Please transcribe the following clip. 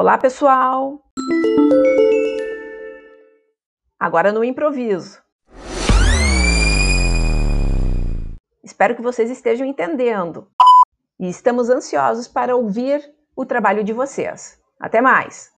Olá, pessoal! Agora no improviso. Espero que vocês estejam entendendo e estamos ansiosos para ouvir o trabalho de vocês. Até mais!